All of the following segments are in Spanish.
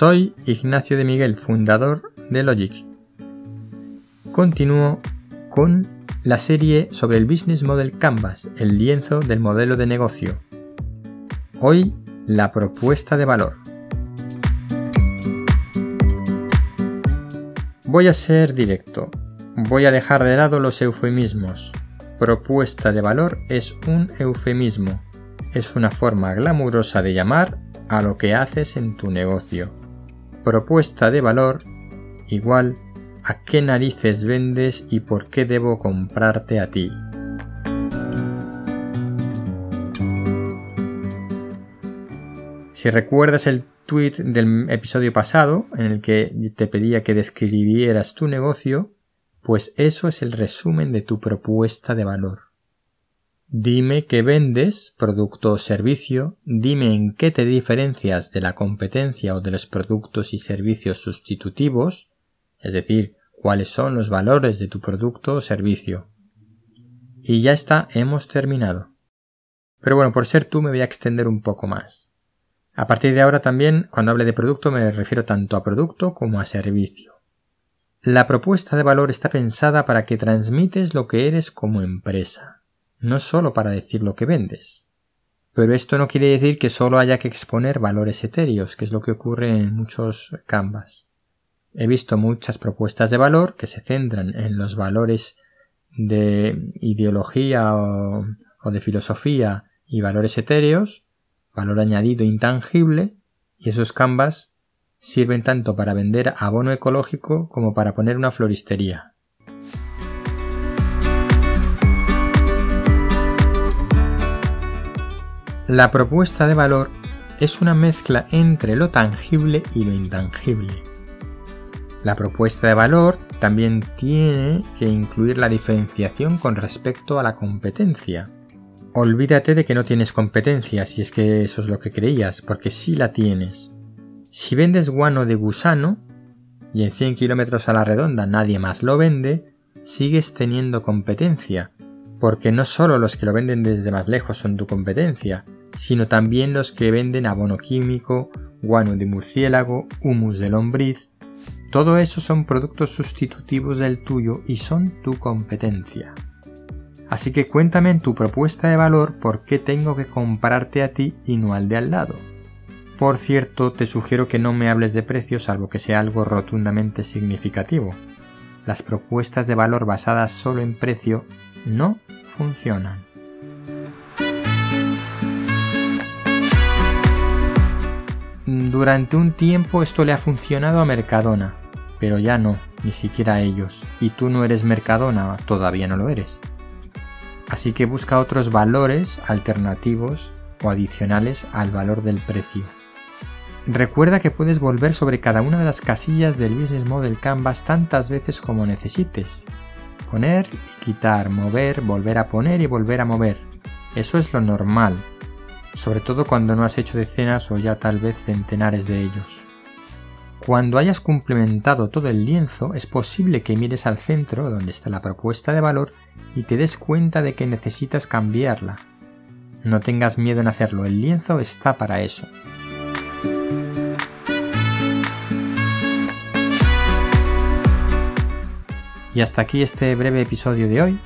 Soy Ignacio de Miguel, fundador de Logic. Continúo con la serie sobre el Business Model Canvas, el lienzo del modelo de negocio. Hoy, la propuesta de valor. Voy a ser directo. Voy a dejar de lado los eufemismos. Propuesta de valor es un eufemismo. Es una forma glamurosa de llamar a lo que haces en tu negocio propuesta de valor igual a qué narices vendes y por qué debo comprarte a ti. Si recuerdas el tweet del episodio pasado en el que te pedía que describieras tu negocio, pues eso es el resumen de tu propuesta de valor. Dime qué vendes, producto o servicio, dime en qué te diferencias de la competencia o de los productos y servicios sustitutivos, es decir, cuáles son los valores de tu producto o servicio. Y ya está, hemos terminado. Pero bueno, por ser tú me voy a extender un poco más. A partir de ahora también, cuando hable de producto, me refiero tanto a producto como a servicio. La propuesta de valor está pensada para que transmites lo que eres como empresa no solo para decir lo que vendes. Pero esto no quiere decir que solo haya que exponer valores etéreos, que es lo que ocurre en muchos canvas. He visto muchas propuestas de valor que se centran en los valores de ideología o, de filosofía y valores etéreos, valor añadido intangible, y esos canvas sirven tanto para vender abono ecológico como para poner una floristería. La propuesta de valor es una mezcla entre lo tangible y lo intangible. La propuesta de valor también tiene que incluir la diferenciación con respecto a la competencia. Olvídate de que no tienes competencia si es que eso es lo que creías, porque sí la tienes. Si vendes guano de gusano y en 100 kilómetros a la redonda nadie más lo vende, sigues teniendo competencia, porque no solo los que lo venden desde más lejos son tu competencia, sino también los que venden abono químico, guano de murciélago, humus de lombriz. Todo eso son productos sustitutivos del tuyo y son tu competencia. Así que cuéntame en tu propuesta de valor por qué tengo que comprarte a ti y no al de al lado. Por cierto, te sugiero que no me hables de precios salvo que sea algo rotundamente significativo. Las propuestas de valor basadas solo en precio no funcionan. Durante un tiempo esto le ha funcionado a Mercadona, pero ya no, ni siquiera a ellos. Y tú no eres Mercadona, todavía no lo eres. Así que busca otros valores alternativos o adicionales al valor del precio. Recuerda que puedes volver sobre cada una de las casillas del Business Model Canvas tantas veces como necesites. Poner y quitar, mover, volver a poner y volver a mover. Eso es lo normal, sobre todo cuando no has hecho decenas o ya tal vez centenares de ellos. Cuando hayas complementado todo el lienzo, es posible que mires al centro, donde está la propuesta de valor, y te des cuenta de que necesitas cambiarla. No tengas miedo en hacerlo, el lienzo está para eso. Y hasta aquí este breve episodio de hoy.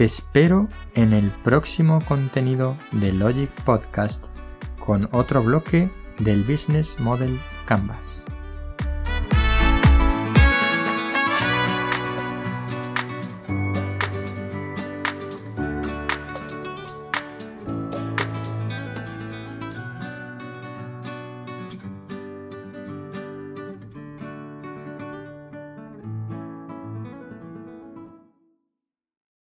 Te espero en el próximo contenido de Logic Podcast con otro bloque del Business Model Canvas.